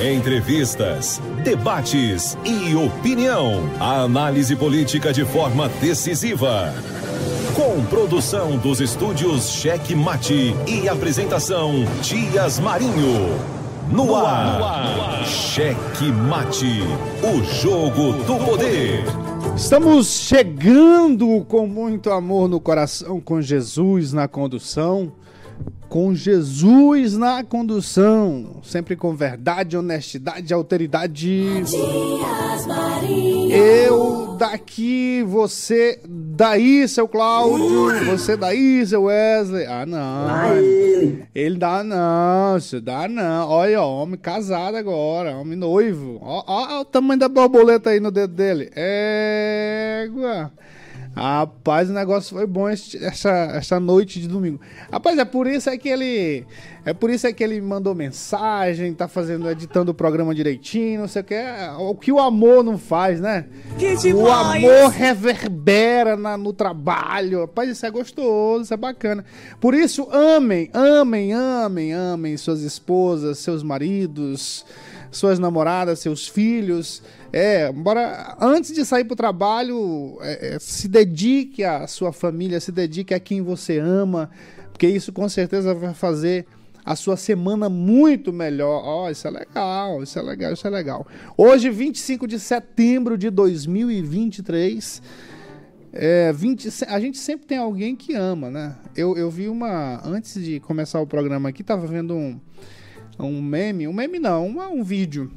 Entrevistas, debates e opinião. A análise política de forma decisiva. Com produção dos estúdios Cheque Mate e apresentação Dias Marinho. No ar, no ar. Cheque Mate, o jogo do poder. Estamos chegando com muito amor no coração, com Jesus na condução com Jesus na condução, sempre com verdade, honestidade, alteridade. Eu daqui, você daí, seu Cláudio, você daí, seu Wesley. Ah, não. ele. ele dá não, isso dá não. Olha, homem casado agora, homem noivo. Ó, ó, ó o tamanho da borboleta aí no dedo dele. Égua. Rapaz, o negócio foi bom essa, essa noite de domingo. Rapaz, é por isso é que ele. É por isso é que ele mandou mensagem, tá fazendo, editando o programa direitinho, não sei o que. O que o amor não faz, né? Que demais. O amor reverbera na, no trabalho. Rapaz, isso é gostoso, isso é bacana. Por isso, amem, amem, amem, amem suas esposas, seus maridos suas namoradas, seus filhos. É, bora, antes de sair para o trabalho, é, é, se dedique à sua família, se dedique a quem você ama, porque isso com certeza vai fazer a sua semana muito melhor. Ó, oh, isso é legal, isso é legal, isso é legal. Hoje, 25 de setembro de 2023. É, 20, a gente sempre tem alguém que ama, né? Eu, eu vi uma. Antes de começar o programa aqui, tava vendo um, um meme, um meme não, um, um vídeo.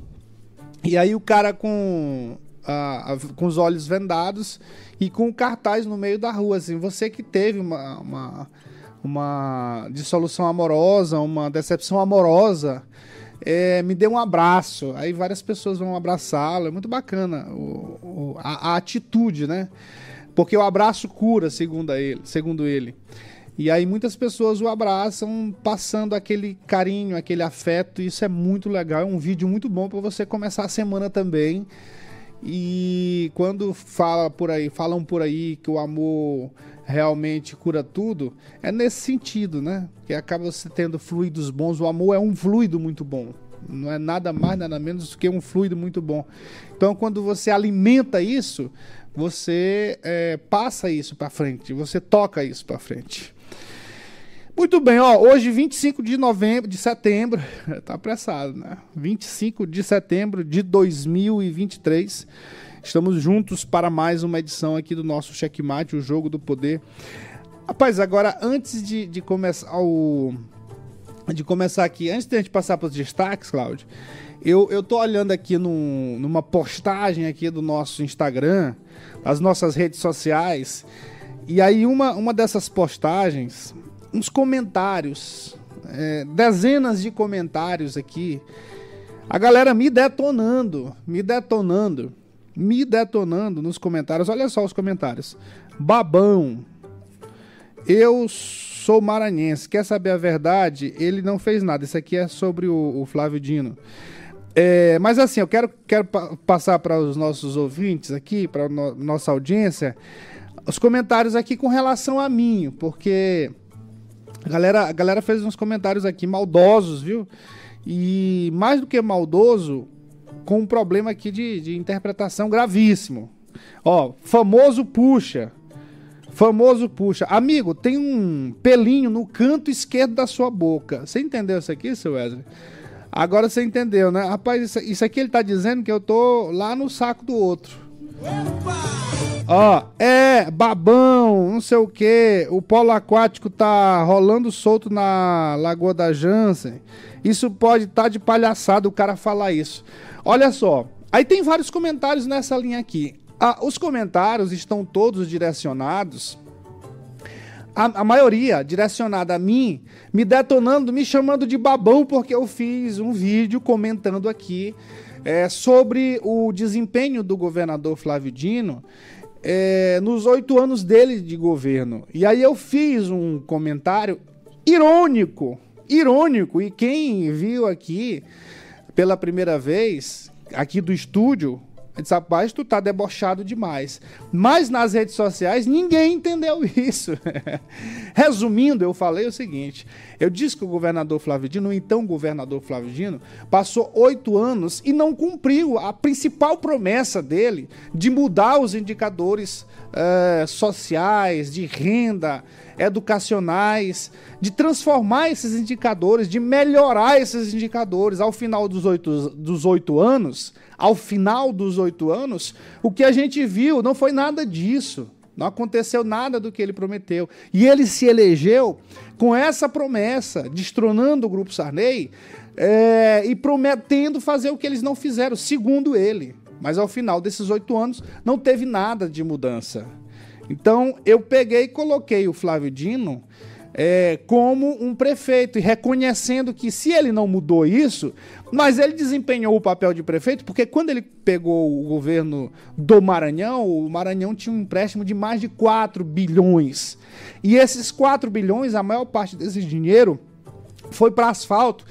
E aí o cara com, a, a, com os olhos vendados e com o cartaz no meio da rua, assim, você que teve uma, uma, uma dissolução amorosa, uma decepção amorosa, é, me dê um abraço. Aí várias pessoas vão abraçá-lo, é muito bacana o, o, a, a atitude, né? Porque o abraço cura, segundo ele. Segundo ele. E aí muitas pessoas o abraçam, passando aquele carinho, aquele afeto. Isso é muito legal, é um vídeo muito bom para você começar a semana também. E quando fala por aí, falam por aí que o amor realmente cura tudo, é nesse sentido, né? Que acaba você tendo fluidos bons. O amor é um fluido muito bom. Não é nada mais, nada menos do que um fluido muito bom. Então, quando você alimenta isso, você é, passa isso para frente, você toca isso para frente. Muito bem, ó, hoje 25 de novembro, de setembro, tá apressado, né? 25 de setembro de 2023. Estamos juntos para mais uma edição aqui do nosso Checkmate, o jogo do poder. Rapaz, agora antes de, de começar o de começar aqui, antes de a gente passar para os destaques, Cláudio, eu, eu tô olhando aqui num, numa postagem aqui do nosso Instagram, das nossas redes sociais, e aí uma, uma dessas postagens uns comentários, é, dezenas de comentários aqui. A galera me detonando, me detonando, me detonando nos comentários. Olha só os comentários. Babão, eu sou maranhense. Quer saber a verdade? Ele não fez nada. Isso aqui é sobre o, o Flávio Dino. É, mas assim, eu quero, quero pa passar para os nossos ouvintes aqui, para no nossa audiência, os comentários aqui com relação a mim, porque a galera, a galera fez uns comentários aqui maldosos, viu? E mais do que maldoso, com um problema aqui de, de interpretação gravíssimo. Ó, famoso puxa. Famoso puxa. Amigo, tem um pelinho no canto esquerdo da sua boca. Você entendeu isso aqui, seu Wesley? Agora você entendeu, né? Rapaz, isso, aqui ele tá dizendo que eu tô lá no saco do outro. Opa! Ó, é, babão, não sei o que. O polo aquático tá rolando solto na Lagoa da Jansen. Isso pode estar tá de palhaçada o cara falar isso. Olha só, aí tem vários comentários nessa linha aqui. Ah, os comentários estão todos direcionados. A, a, maioria direcionada a mim, me detonando, me chamando de babão, porque eu fiz um vídeo comentando aqui é, sobre o desempenho do governador Flávio Dino é, nos oito anos dele de governo. E aí eu fiz um comentário irônico, irônico. E quem viu aqui pela primeira vez, aqui do estúdio, disse, rapaz, tu tá debochado demais. Mas nas redes sociais ninguém entendeu isso. Resumindo, eu falei o seguinte: eu disse que o governador Flávio Dino, o então governador Flávio Dino, passou oito anos e não cumpriu a principal promessa dele de mudar os indicadores uh, sociais, de renda, educacionais, de transformar esses indicadores, de melhorar esses indicadores. Ao final dos oito, dos oito anos, ao final dos oito anos, o que a gente viu não foi nada disso. Não aconteceu nada do que ele prometeu. E ele se elegeu com essa promessa, destronando o Grupo Sarney é, e prometendo fazer o que eles não fizeram, segundo ele. Mas ao final desses oito anos, não teve nada de mudança. Então, eu peguei e coloquei o Flávio Dino é, como um prefeito e reconhecendo que se ele não mudou isso, mas ele desempenhou o papel de prefeito, porque quando ele pegou o governo do Maranhão, o Maranhão tinha um empréstimo de mais de 4 bilhões. E esses 4 bilhões, a maior parte desse dinheiro foi para asfalto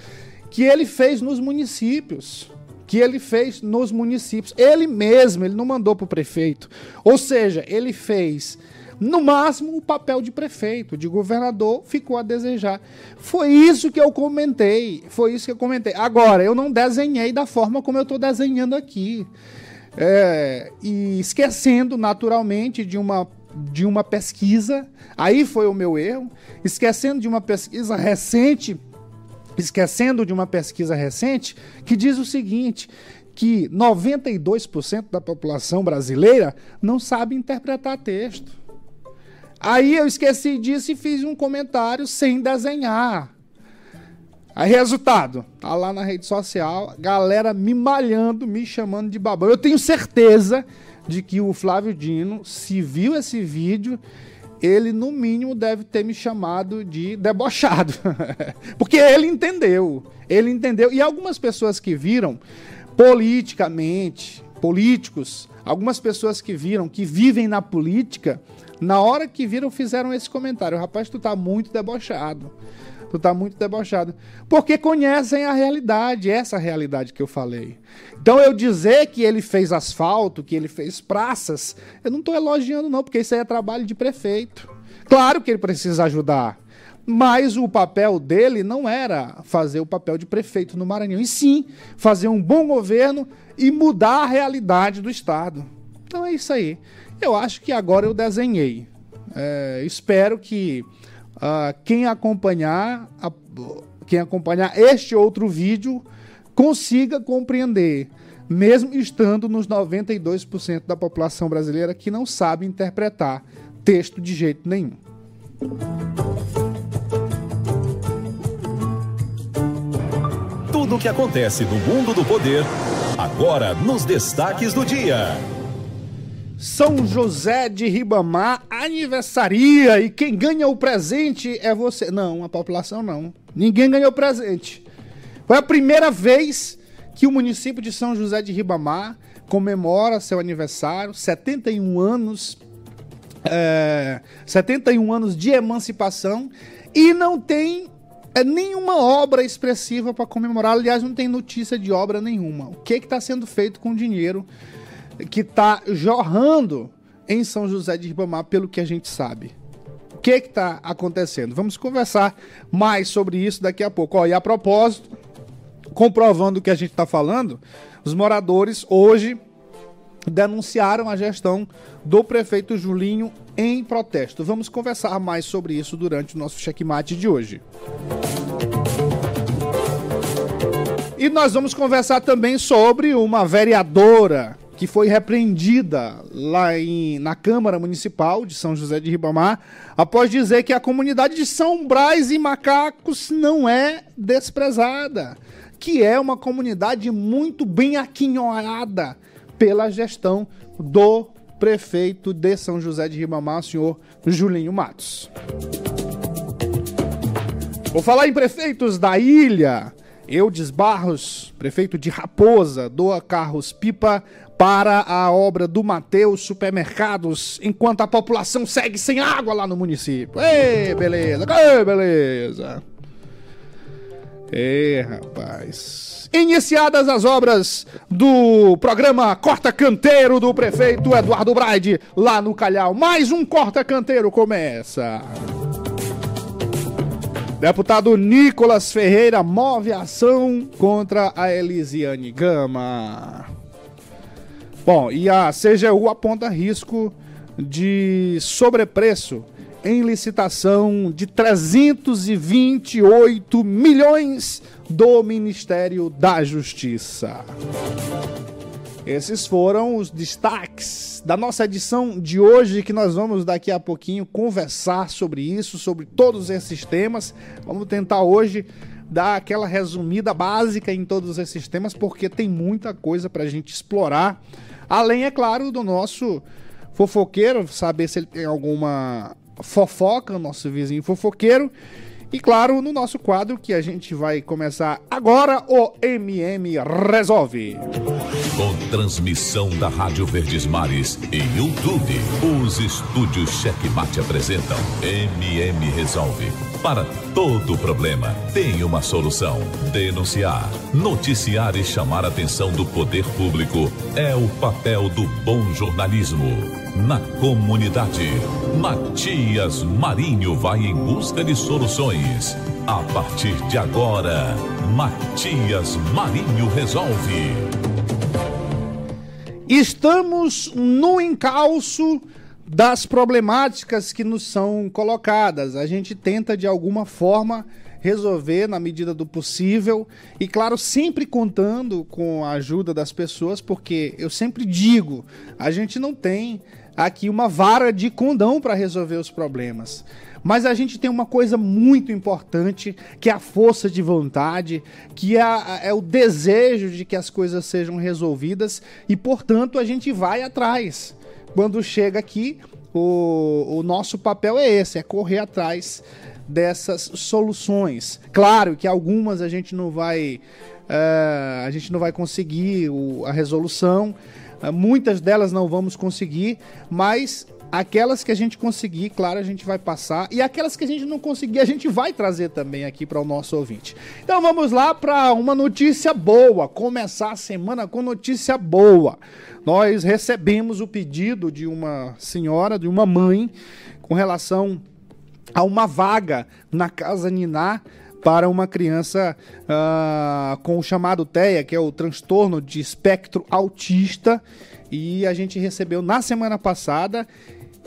que ele fez nos municípios que ele fez nos municípios. Ele mesmo, ele não mandou para o prefeito. Ou seja, ele fez, no máximo, o papel de prefeito, de governador, ficou a desejar. Foi isso que eu comentei. Foi isso que eu comentei. Agora, eu não desenhei da forma como eu estou desenhando aqui. É, e esquecendo naturalmente de uma de uma pesquisa, aí foi o meu erro, esquecendo de uma pesquisa recente esquecendo de uma pesquisa recente que diz o seguinte: que 92% da população brasileira não sabe interpretar texto. Aí eu esqueci disso e fiz um comentário sem desenhar. Aí, resultado, tá lá na rede social, galera me malhando, me chamando de babão. Eu tenho certeza de que o Flávio Dino, se viu esse vídeo, ele no mínimo deve ter me chamado de debochado. Porque ele entendeu. Ele entendeu. E algumas pessoas que viram politicamente, políticos, algumas pessoas que viram, que vivem na política, na hora que viram, fizeram esse comentário: rapaz, tu tá muito debochado. Tu tá muito debochado. Porque conhecem a realidade, essa realidade que eu falei. Então eu dizer que ele fez asfalto, que ele fez praças, eu não estou elogiando não, porque isso aí é trabalho de prefeito. Claro que ele precisa ajudar, mas o papel dele não era fazer o papel de prefeito no Maranhão, e sim fazer um bom governo e mudar a realidade do Estado. Então é isso aí. Eu acho que agora eu desenhei. É, espero que uh, quem acompanhar a, quem acompanhar este outro vídeo consiga compreender, mesmo estando nos 92% da população brasileira que não sabe interpretar texto de jeito nenhum. Tudo o que acontece no mundo do poder, agora nos destaques do dia. São José de Ribamar aniversaria e quem ganha o presente é você. Não, a população não. Ninguém ganhou presente. Foi a primeira vez que o município de São José de Ribamar comemora seu aniversário, 71 anos, é, 71 anos de emancipação e não tem é, nenhuma obra expressiva para comemorar. Aliás, não tem notícia de obra nenhuma. O que está sendo feito com o dinheiro que está jorrando em São José de Ribamar, pelo que a gente sabe. O que está acontecendo? Vamos conversar mais sobre isso daqui a pouco. Ó, e a propósito, comprovando o que a gente está falando, os moradores hoje denunciaram a gestão do prefeito Julinho em protesto. Vamos conversar mais sobre isso durante o nosso checkmate de hoje. E nós vamos conversar também sobre uma vereadora que foi repreendida lá em, na Câmara Municipal de São José de Ribamar, após dizer que a comunidade de São Brás e Macacos não é desprezada, que é uma comunidade muito bem aquinhoada pela gestão do prefeito de São José de Ribamar, senhor Julinho Matos. Vou falar em prefeitos da ilha. Eudes Barros, prefeito de Raposa, doa carros pipa para a obra do Mateus Supermercados, enquanto a população segue sem água lá no município. Ei, beleza, ei, beleza. Ei, rapaz. Iniciadas as obras do programa Corta Canteiro do prefeito Eduardo Braide, lá no Calhau. Mais um Corta Canteiro começa. Deputado Nicolas Ferreira move ação contra a Elisiane Gama. Bom, e a CGU aponta risco de sobrepreço em licitação de 328 milhões do Ministério da Justiça. Esses foram os destaques da nossa edição de hoje, que nós vamos daqui a pouquinho conversar sobre isso, sobre todos esses temas. Vamos tentar hoje dar aquela resumida básica em todos esses temas, porque tem muita coisa para a gente explorar. Além, é claro, do nosso fofoqueiro, saber se ele tem alguma fofoca, nosso vizinho fofoqueiro. E claro, no nosso quadro que a gente vai começar agora, o MM Resolve. Com transmissão da Rádio Verdes Mares e YouTube, os estúdios Checkmate apresentam MM Resolve. Para todo problema, tem uma solução. Denunciar, noticiar e chamar a atenção do poder público é o papel do bom jornalismo na comunidade. Matias Marinho vai em busca de soluções. A partir de agora, Matias Marinho resolve. Estamos no encalço das problemáticas que nos são colocadas. A gente tenta de alguma forma resolver na medida do possível e claro, sempre contando com a ajuda das pessoas, porque eu sempre digo, a gente não tem aqui uma vara de condão para resolver os problemas. Mas a gente tem uma coisa muito importante, que é a força de vontade, que é, é o desejo de que as coisas sejam resolvidas e, portanto, a gente vai atrás. Quando chega aqui, o, o nosso papel é esse, é correr atrás dessas soluções. Claro que algumas a gente não vai, uh, a gente não vai conseguir o, a resolução, muitas delas não vamos conseguir, mas aquelas que a gente conseguir, claro, a gente vai passar. E aquelas que a gente não conseguir, a gente vai trazer também aqui para o nosso ouvinte. Então vamos lá para uma notícia boa. Começar a semana com notícia boa. Nós recebemos o pedido de uma senhora, de uma mãe, com relação a uma vaga na Casa Niná para uma criança uh, com o chamado TEA, que é o transtorno de espectro autista, e a gente recebeu na semana passada.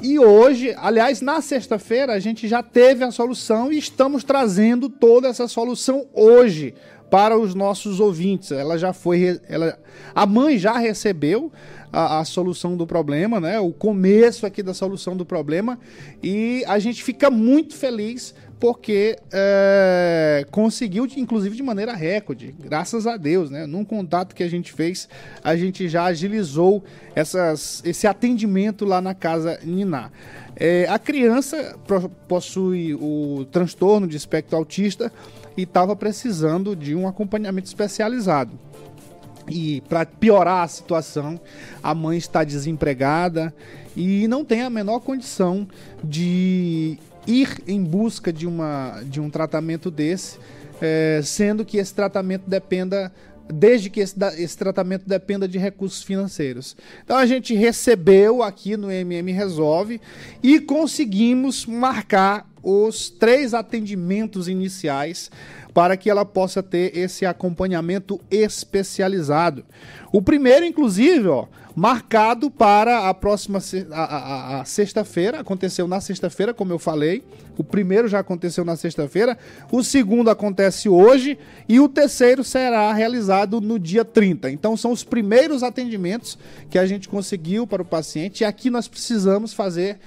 E hoje, aliás, na sexta-feira, a gente já teve a solução e estamos trazendo toda essa solução hoje para os nossos ouvintes. Ela já foi. Ela, a mãe já recebeu a, a, solução do problema, né? O começo aqui da solução do problema. E a gente fica muito feliz porque é, conseguiu, inclusive de maneira recorde, graças a Deus, né? Num contato que a gente fez, a gente já agilizou essas, esse atendimento lá na casa Niná. É, a criança possui o transtorno de espectro autista e estava precisando de um acompanhamento especializado. E para piorar a situação, a mãe está desempregada e não tem a menor condição de ir em busca de, uma, de um tratamento desse, é, sendo que esse tratamento dependa desde que esse, esse, tratamento dependa de recursos financeiros. Então a gente recebeu aqui no MM Resolve e conseguimos marcar os três atendimentos iniciais para que ela possa ter esse acompanhamento especializado. O primeiro, inclusive, ó, marcado para a próxima a, a, a sexta-feira. Aconteceu na sexta-feira, como eu falei. O primeiro já aconteceu na sexta-feira. O segundo acontece hoje. E o terceiro será realizado no dia 30. Então, são os primeiros atendimentos que a gente conseguiu para o paciente. E aqui nós precisamos fazer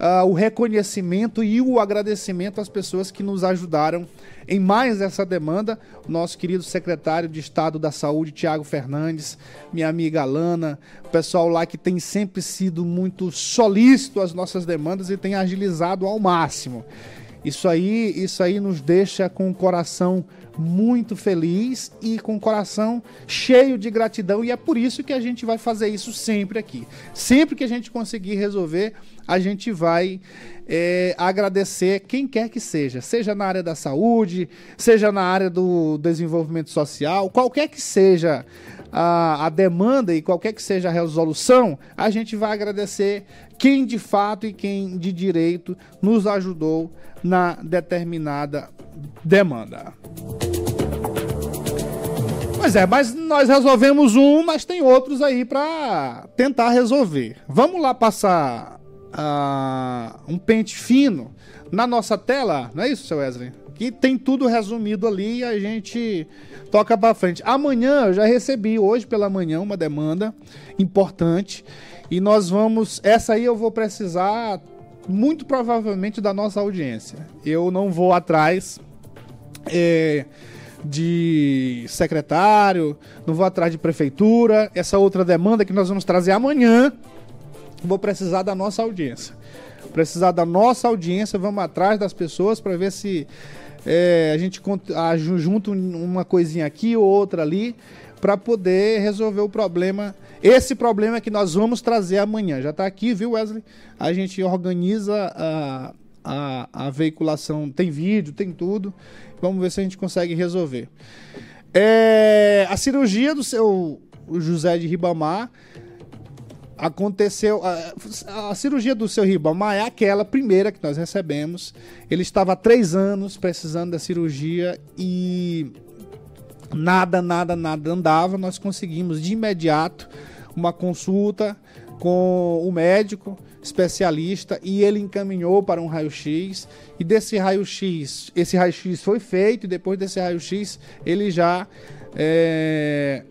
uh, o reconhecimento e o agradecimento às pessoas que nos ajudaram em mais essa demanda. Nosso querido secretário de Estado da Saúde, Tiago Fernandes, minha amiga Alana, o pessoal lá que tem sempre sido muito solícito às nossas demandas e tem agilizado ao máximo. Isso aí, isso aí nos deixa com o coração muito feliz e com o coração cheio de gratidão. E é por isso que a gente vai fazer isso sempre aqui. Sempre que a gente conseguir resolver, a gente vai é, agradecer quem quer que seja, seja na área da saúde, seja na área do desenvolvimento social, qualquer que seja a, a, demanda e qualquer que seja a resolução, a gente vai agradecer quem de fato e quem de direito nos ajudou na determinada demanda. Pois é, mas nós resolvemos um, mas tem outros aí para tentar resolver. Vamos lá passar uh, um pente fino na nossa tela, não é isso, seu Wesley? Que tem tudo resumido ali e a gente toca para frente. Amanhã eu já recebi, hoje pela manhã, uma demanda importante e nós vamos. Essa aí eu vou precisar muito provavelmente da nossa audiência. Eu não vou atrás. É, de secretário, não vou atrás de prefeitura. Essa outra demanda que nós vamos trazer amanhã, vou precisar da nossa audiência. Precisar da nossa audiência, vamos atrás das pessoas para ver se é, a gente junta uma coisinha aqui ou outra ali para poder resolver o problema. Esse problema que nós vamos trazer amanhã. Já está aqui, viu, Wesley? A gente organiza a, a, a veiculação, tem vídeo, tem tudo. Vamos ver se a gente consegue resolver. É, a cirurgia do seu José de Ribamar aconteceu. A, a, cirurgia do seu Ribamar é aquela primeira que nós recebemos. Ele estava há três anos precisando da cirurgia e nada, nada, nada andava. Nós conseguimos de imediato uma consulta com o médico especialista e ele encaminhou para um raio-x e desse raio-x, esse raio-x foi feito e depois desse raio-x ele já é,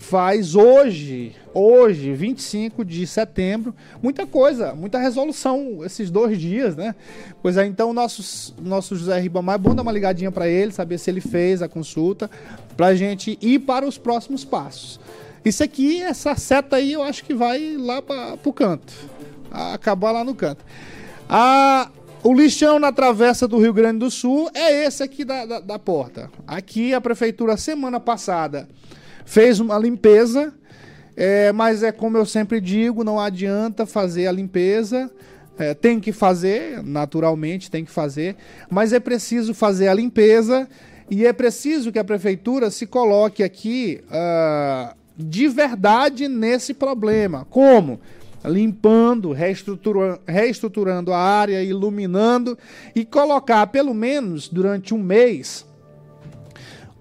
faz hoje, hoje, 25 de setembro, muita coisa, muita resolução esses dois dias, né? Pois é, então nosso, nosso José Ribamar, é bom dar uma ligadinha para ele, saber se ele fez a consulta, para a gente ir para os próximos passos. Isso aqui, essa seta aí, eu acho que vai lá para o canto acabar lá no canto. A, o lixão na travessa do Rio Grande do Sul é esse aqui da, da, da porta. Aqui a prefeitura, semana passada, fez uma limpeza, é, mas é como eu sempre digo, não adianta fazer a limpeza. É, tem que fazer, naturalmente tem que fazer, mas é preciso fazer a limpeza e é preciso que a prefeitura se coloque aqui uh, de verdade nesse problema. Como? limpando, reestruturando, a área, iluminando e colocar pelo menos durante um mês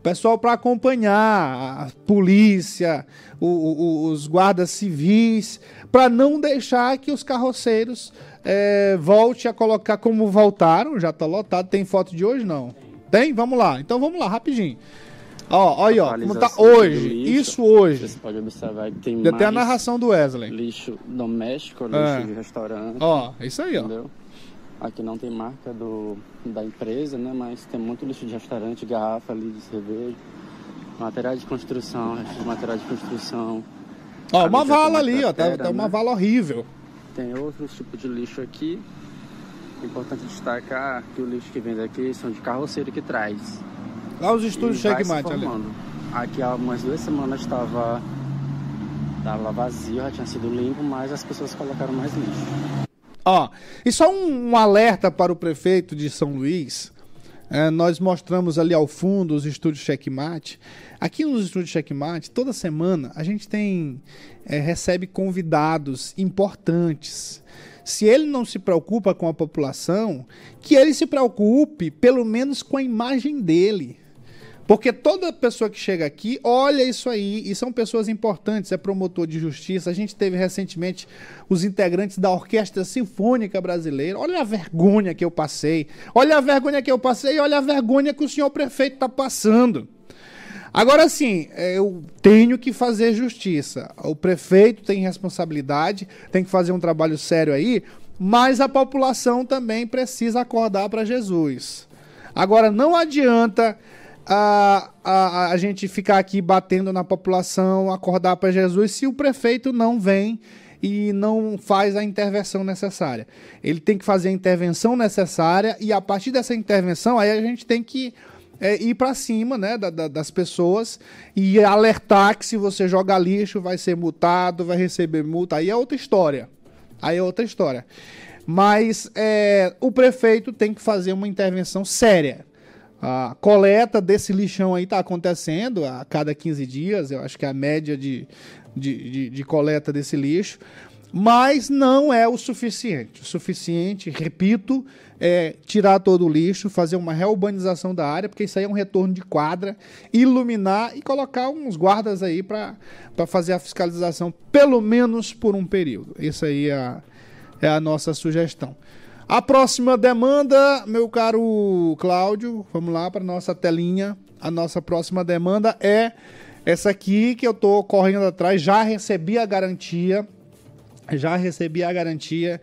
pessoal para acompanhar a polícia, o, o, os guardas civis, para não deixar que os carroceiros é, volte a colocar como voltaram, já está lotado. Tem foto de hoje não? Tem? Vamos lá. Então vamos lá, rapidinho. Ó, olha, ó, como tá hoje, lixo, isso hoje. Você pode observar que tem tem a narração do Wesley. Lixo doméstico, lixo é. de restaurante. Ó, isso aí, entendeu? ó. Aqui não tem marca do, da empresa, né? Mas tem muito lixo de restaurante, garrafa ali de cerveja. Material de construção, material de construção. Ó, uma vala ali, ó. Tá, tá uma né? vala horrível. Tem outros tipos de lixo aqui. Importante destacar que o lixo que vem daqui são de carroceiro que traz. Lá os estúdios Checkmate ali. Aqui há umas duas semanas estava estava vazio, já tinha sido limpo, mas as pessoas colocaram mais lixo. Ó, e só um, um alerta para o prefeito de São Luís. É, nós mostramos ali ao fundo os estúdios Checkmate. Aqui nos estúdios Checkmate, toda semana a gente tem é, recebe convidados importantes se ele não se preocupa com a população, que ele se preocupe pelo menos com a imagem dele. Porque toda pessoa que chega aqui olha isso aí e são pessoas importantes, é promotor de justiça. A gente teve recentemente os integrantes da Orquestra Sinfônica Brasileira. Olha a vergonha que eu passei. Olha a vergonha que eu passei e olha a vergonha que o senhor prefeito está passando. Agora sim, é, eu tenho que fazer justiça. O prefeito tem responsabilidade, tem que fazer um trabalho sério aí, mas a população também precisa acordar para Jesus. Agora, não adianta a, a, a gente ficar aqui batendo na população, acordar para Jesus, se o prefeito não vem e não faz a intervenção necessária. Ele tem que fazer a intervenção necessária e a partir dessa intervenção aí a gente tem que é ir para cima né, da, da, das pessoas e alertar que se você jogar lixo vai ser multado, vai receber multa. Aí é outra história. Aí é outra história. Mas é, o prefeito tem que fazer uma intervenção séria. A coleta desse lixão aí está acontecendo a cada 15 dias, eu acho que é a média de, de, de, de coleta desse lixo mas não é o suficiente. O suficiente, repito, é tirar todo o lixo, fazer uma reurbanização da área, porque isso aí é um retorno de quadra, iluminar e colocar uns guardas aí para fazer a fiscalização, pelo menos por um período. Isso aí é é a nossa sugestão. A próxima demanda, meu caro Cláudio, vamos lá para nossa telinha. A nossa próxima demanda é essa aqui que eu estou correndo atrás, já recebi a garantia já recebi a garantia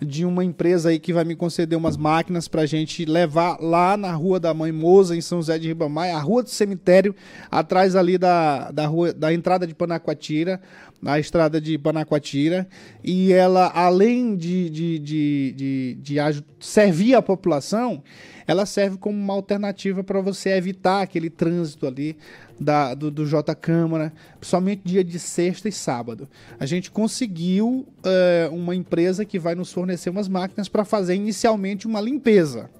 de uma empresa aí que vai me conceder umas máquinas para gente levar lá na Rua da Mãe Moza, em São José de Ribamar, a Rua do Cemitério, atrás ali da, da, rua, da entrada de Panacoatira, na estrada de Panacoatira. E ela, além de, de, de, de, de servir a população, ela serve como uma alternativa para você evitar aquele trânsito ali da, do, do J Câmara, somente dia de sexta e sábado. A gente conseguiu é, uma empresa que vai nos fornecer umas máquinas para fazer inicialmente uma limpeza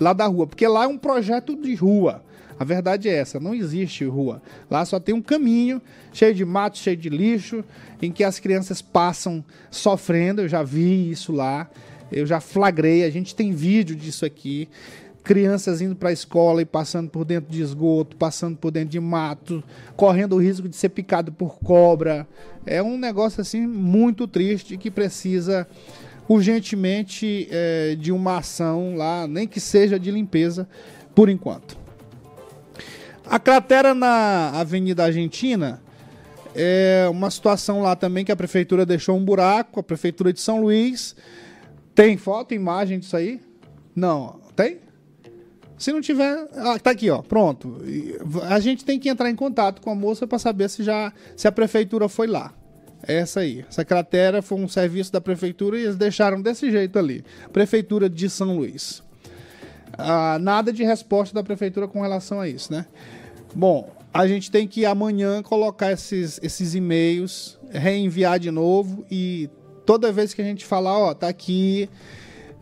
lá da rua, porque lá é um projeto de rua. A verdade é essa, não existe rua. Lá só tem um caminho cheio de mato, cheio de lixo, em que as crianças passam sofrendo. Eu já vi isso lá, eu já flagrei, a gente tem vídeo disso aqui crianças indo para a escola e passando por dentro de esgoto, passando por dentro de mato, correndo o risco de ser picado por cobra. É um negócio assim muito triste que precisa urgentemente é, de uma ação lá, nem que seja de limpeza, por enquanto. A cratera na Avenida Argentina é uma situação lá também que a prefeitura deixou um buraco, a prefeitura de São Luís. Tem foto, imagem disso aí? Não, tem? Se não tiver, ah, tá aqui, ó, pronto. A gente tem que entrar em contato com a moça para saber se já se a prefeitura foi lá. É essa aí. Essa cratera foi um serviço da prefeitura e eles deixaram desse jeito ali. Prefeitura de São Luís. Ah, nada de resposta da prefeitura com relação a isso, né? Bom, a gente tem que amanhã colocar esses, esses e-mails, reenviar de novo e toda vez que a gente falar, ó, tá aqui,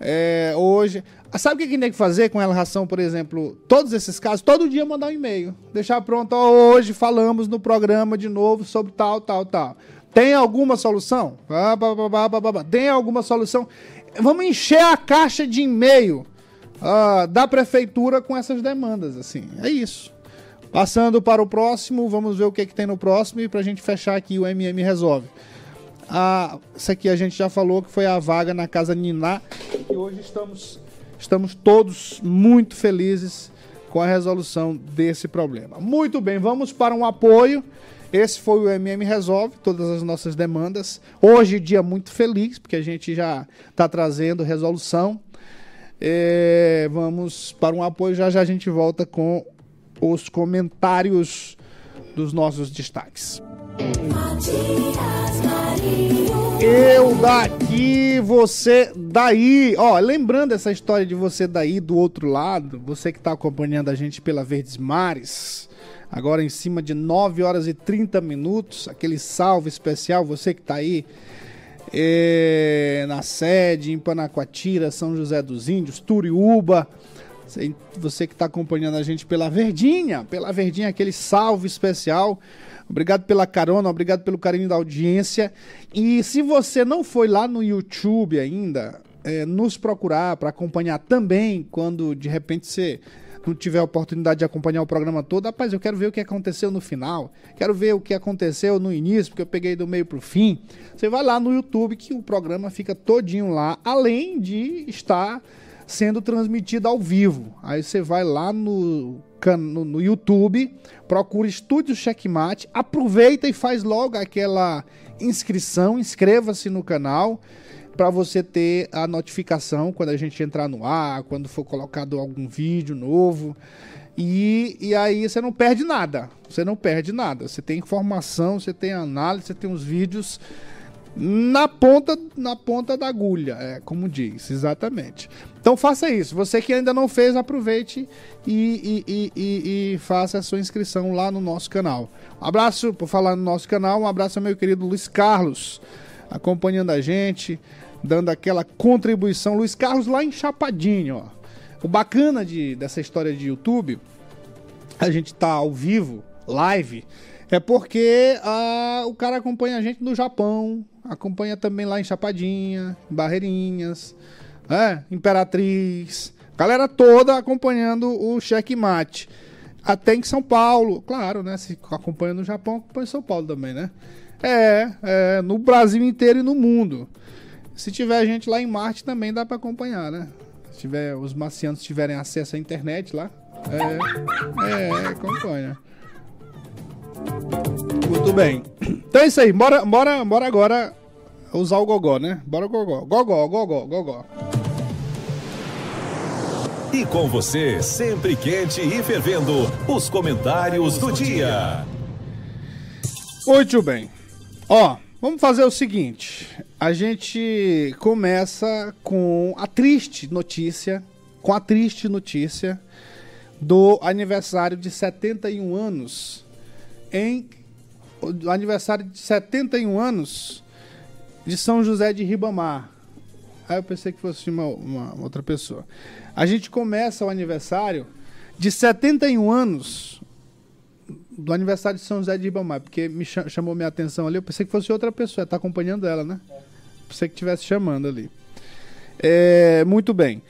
é, hoje. Sabe o que tem que fazer com relação, por exemplo, todos esses casos? Todo dia mandar um e-mail. Deixar pronto, ó, hoje falamos no programa de novo sobre tal, tal, tal. Tem alguma solução? Tem alguma solução? Vamos encher a caixa de e-mail uh, da prefeitura com essas demandas, assim. É isso. Passando para o próximo, vamos ver o que, que tem no próximo e para a gente fechar aqui o MM Resolve. Ah, isso aqui a gente já falou que foi a vaga na Casa Niná e hoje estamos Estamos todos muito felizes com a resolução desse problema. Muito bem, vamos para um apoio. Esse foi o MM Resolve, todas as nossas demandas. Hoje, dia muito feliz, porque a gente já está trazendo resolução. É, vamos para um apoio, já já a gente volta com os comentários dos nossos destaques. Eu daqui, você daí. Ó, lembrando essa história de você daí do outro lado, você que está acompanhando a gente pela Verdes Mares, agora em cima de 9 horas e 30 minutos, aquele salve especial, você que está aí é, na sede, em Panacoatira, São José dos Índios, Turiúba. Você que está acompanhando a gente pela Verdinha, pela Verdinha, aquele salve especial. Obrigado pela carona, obrigado pelo carinho da audiência. E se você não foi lá no YouTube ainda, é, nos procurar para acompanhar também, quando de repente você não tiver a oportunidade de acompanhar o programa todo, rapaz, eu quero ver o que aconteceu no final, quero ver o que aconteceu no início, porque eu peguei do meio para o fim. Você vai lá no YouTube que o programa fica todinho lá, além de estar sendo transmitido ao vivo. Aí você vai lá no no, no YouTube, procura Estúdio Checkmate, aproveita e faz logo aquela inscrição, inscreva-se no canal para você ter a notificação quando a gente entrar no ar, quando for colocado algum vídeo novo. E, e aí você não perde nada. Você não perde nada. Você tem informação, você tem análise, você tem os vídeos na ponta, na ponta da agulha, é como diz, exatamente. Então faça isso. Você que ainda não fez, aproveite e, e, e, e, faça a sua inscrição lá no nosso canal. Um abraço, por falar no nosso canal, um abraço ao meu querido Luiz Carlos, acompanhando a gente, dando aquela contribuição. Luiz Carlos lá em Chapadinho, ó. O bacana de, dessa história de YouTube, a gente tá ao vivo, live, é porque uh, o cara acompanha a gente no Japão, acompanha também lá em Chapadinha, Barreirinhas, é, Imperatriz, galera toda acompanhando o checkmate. Até em São Paulo, claro, né? Se acompanha no Japão, acompanha em São Paulo também, né? É, é, no Brasil inteiro e no mundo. Se tiver gente lá em Marte também dá para acompanhar, né? Se tiver, os marcianos tiverem acesso à internet lá, é, é, acompanha. Muito bem. Então é isso aí. Bora, bora, bora agora usar o gogó, né? Bora gogó. Gogó, gogó, gogó. E com você, sempre quente e fervendo, os comentários do dia. Muito bem. Ó, vamos fazer o seguinte. A gente começa com a triste notícia, com a triste notícia do aniversário de 71 anos em o aniversário de 71 anos de São José de Ribamar. Aí eu pensei que fosse uma, uma, outra pessoa. A gente começa o aniversário de 71 anos do aniversário de São José de Ribamar, porque me chamou minha atenção ali. Eu pensei que fosse outra pessoa, está acompanhando ela, né? Pensei que estivesse chamando ali. É, muito bem.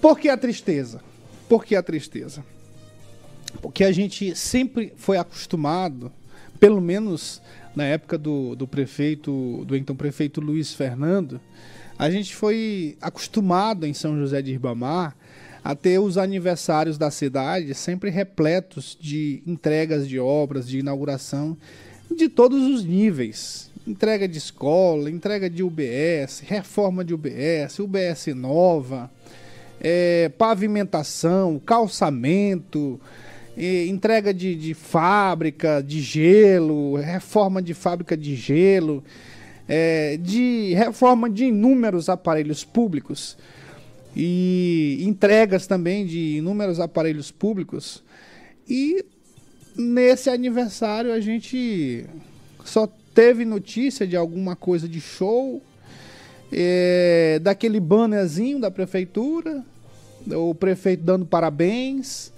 Por que a tristeza? Por que a tristeza? Porque a gente sempre foi acostumado, pelo menos na época do, do prefeito, do então prefeito Luiz Fernando, a gente foi acostumado em São José de Ribamar a ter os aniversários da cidade sempre repletos de entregas de obras, de inauguração de todos os níveis. Entrega de escola, entrega de UBS, reforma de UBS, UBS nova, é, pavimentação, calçamento, entrega de, de fábrica de gelo, reforma de fábrica de gelo, é, de reforma de inúmeros aparelhos públicos e entregas também de inúmeros aparelhos públicos. E nesse aniversário a gente só teve notícia de alguma coisa de show, é, daquele bannerzinho da prefeitura, o prefeito dando parabéns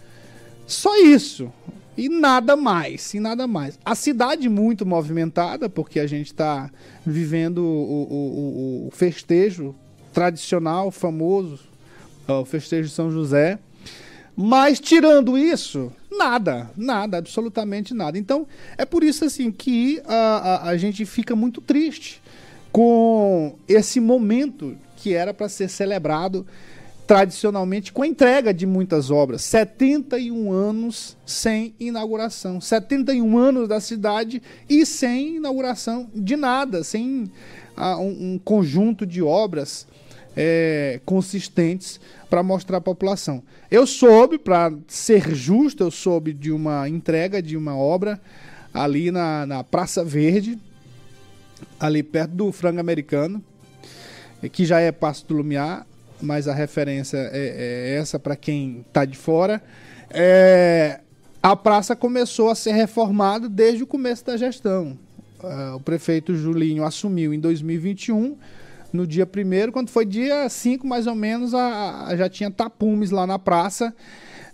só isso. E nada mais, e nada mais. A cidade muito movimentada, porque a gente está vivendo o, o, o, festejo tradicional, famoso, o festejo de São José. Mas tirando isso, nada, nada, absolutamente nada. Então é por isso assim que a, a, a gente fica muito triste com esse momento que era para ser celebrado tradicionalmente com a entrega de muitas obras. 71 anos sem inauguração. 71 anos da cidade e sem inauguração de nada, sem ah, um, um, conjunto de obras é, consistentes para mostrar à população. Eu soube, para ser justo, eu soube de uma entrega de uma obra ali na, na Praça Verde, ali perto do frango americano, que já é Passo do Lumiar, mas a referência é, é essa para quem está de fora. É, a praça começou a ser reformada desde o começo da gestão. Uh, o prefeito Julinho assumiu em 2021, no dia 1 quando foi dia 5 mais ou menos, a, a já tinha tapumes lá na praça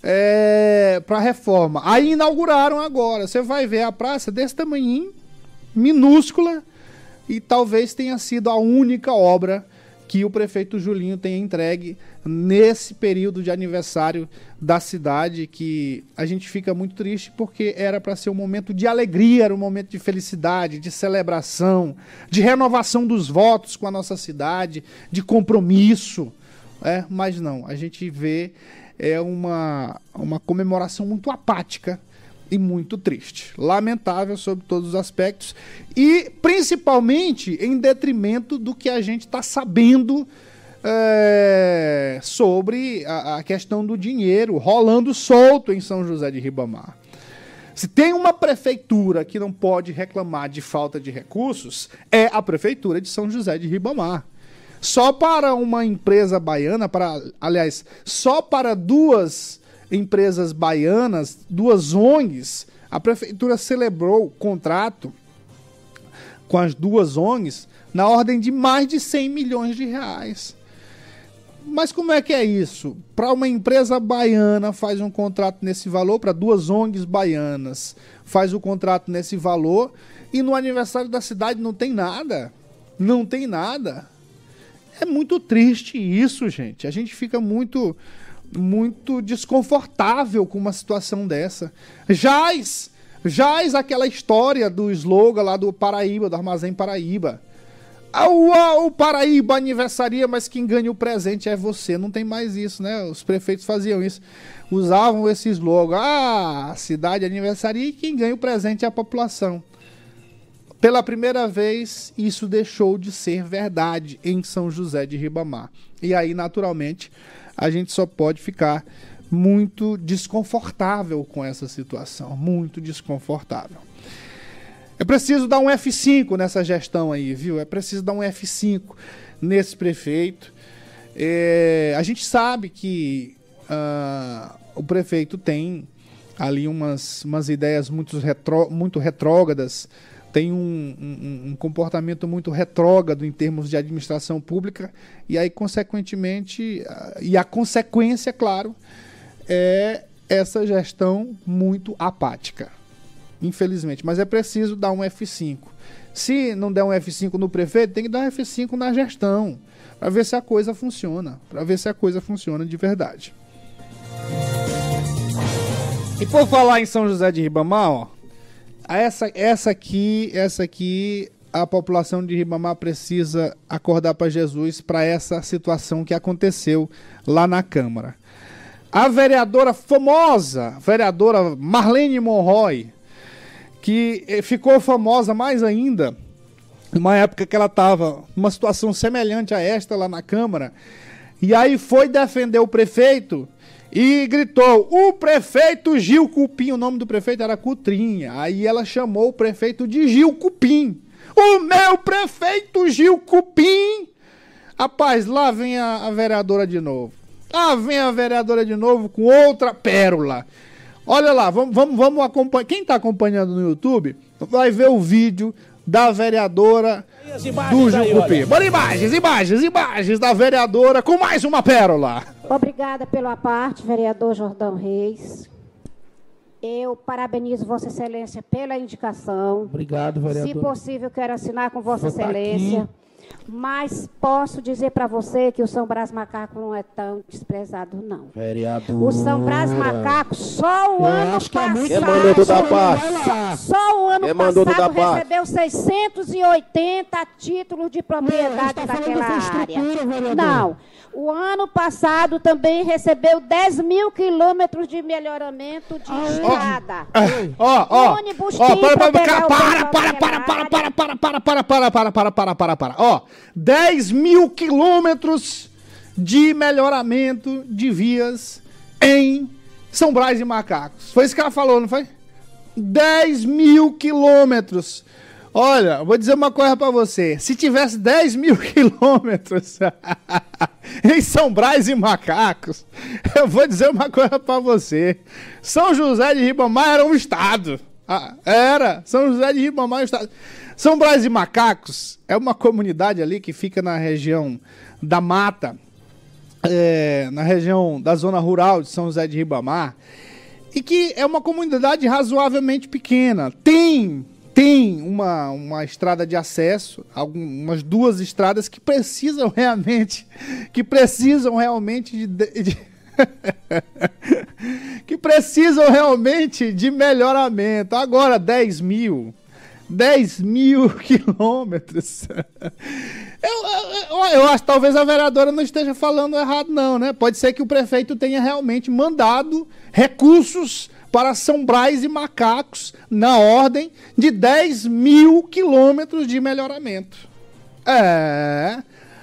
é, para reforma. Aí inauguraram agora. Você vai ver a praça desse tamanho, minúscula, e talvez tenha sido a única obra que o prefeito Julinho tenha entregue nesse período de aniversário da cidade, que a gente fica muito triste porque era para ser um momento de alegria, era um momento de felicidade, de celebração, de renovação dos votos com a nossa cidade, de compromisso. É, mas não, a gente vê é uma, uma comemoração muito apática e muito triste. Lamentável sobre todos os aspectos e principalmente em detrimento do que a gente está sabendo é, sobre a, a, questão do dinheiro rolando solto em São José de Ribamar. Se tem uma prefeitura que não pode reclamar de falta de recursos, é a prefeitura de São José de Ribamar. Só para uma empresa baiana, para, aliás, só para duas empresas baianas, duas ONGs, a prefeitura celebrou contrato com as duas ONGs na ordem de mais de 100 milhões de reais. Mas como é que é isso? Para uma empresa baiana faz um contrato nesse valor, para duas ONGs baianas faz o contrato nesse valor, e no aniversário da cidade não tem nada. Não tem nada. É muito triste isso, gente. A gente fica muito muito desconfortável com uma situação dessa. Jaz, jaz aquela história do slogan lá do Paraíba, do Armazém Paraíba. O, Paraíba aniversaria, mas quem ganha o presente é você. Não tem mais isso, né? Os prefeitos faziam isso. Usavam esse slogan. Ah, cidade aniversaria e quem ganha o presente é a população. Pela primeira vez, isso deixou de ser verdade em São José de Ribamar. E aí, naturalmente, a gente só pode ficar muito desconfortável com essa situação. Muito desconfortável. É preciso dar um F5 nessa gestão aí, viu? É preciso dar um F5 nesse prefeito. É, a gente sabe que uh, o prefeito tem ali umas, umas ideias muito, retró, muito retrógradas, tem um, um, um, comportamento muito retrógrado em termos de administração pública, e aí, consequentemente, e a consequência, claro, é essa gestão muito apática infelizmente. Mas é preciso dar um F5. Se não der um F5 no prefeito, tem que dar um F5 na gestão, para ver se a coisa funciona, para ver se a coisa funciona de verdade. E por falar em São José de Ribamar, ó, essa, essa aqui, essa aqui, a população de Ribamar precisa acordar para Jesus para essa situação que aconteceu lá na Câmara. A vereadora famosa, vereadora Marlene Monroy, que eh, ficou famosa mais ainda, numa época que ela estava numa situação semelhante a esta lá na Câmara, e aí foi defender o prefeito e gritou: O prefeito Gil Cupim, o nome do prefeito era Cutrinha. Aí ela chamou o prefeito de Gil Cupim. O meu prefeito Gil Cupim! Rapaz, lá vem a, a vereadora de novo. Lá vem a vereadora de novo com outra pérola. Olha lá, vamos, vamos, vamos acompanhar. Quem está acompanhando no YouTube vai ver o vídeo da vereadora do Jucupi. Bora imagens, imagens, imagens da vereadora com mais uma pérola. Obrigada pela parte, vereador Jordão Reis. Eu parabenizo Vossa Excelência pela indicação. Obrigado, vereador. Se possível, quero assinar com Vossa Vou Excelência. Tá mas posso dizer para você que o São Brás Macaco não é tão desprezado, não. Vereador. O São Brás Macaco, só o ano passado. Quem mandou do da paz? Só, só o ano Quem passado recebeu 680 títulos de propriedade não, daquela área. Não. O ano passado também recebeu 10 mil quilômetros de melhoramento de estrada. Ó, ó, ó, para, para, para, para, para, para, para, para, para, para, para, para, para, para, para, para, ó, 10 mil quilômetros de melhoramento de vias em São Brás e Macacos. Foi isso que ela falou, não foi? 10 mil quilômetros. Olha, vou dizer uma coisa para você. Se tivesse 10 mil quilômetros em São Brás e Macacos, eu vou dizer uma coisa para você. São José de Ribamar era um estado. Ah, era. São José de Ribamar era um estado. São Brás e Macacos é uma comunidade ali que fica na região da Mata, é, na região da zona rural de São José de Ribamar, e que é uma comunidade razoavelmente pequena. Tem tem uma, uma estrada de acesso, algumas duas estradas que precisam realmente, que precisam realmente de, de que precisam realmente de melhoramento. Agora 10 mil, 10 mil quilômetros. Eu, eu, eu, acho que talvez a vereadora não esteja falando errado, não, né? Pode ser que o prefeito tenha realmente mandado recursos para São Brás e Macacos na ordem de 10 mil quilômetros de melhoramento. É.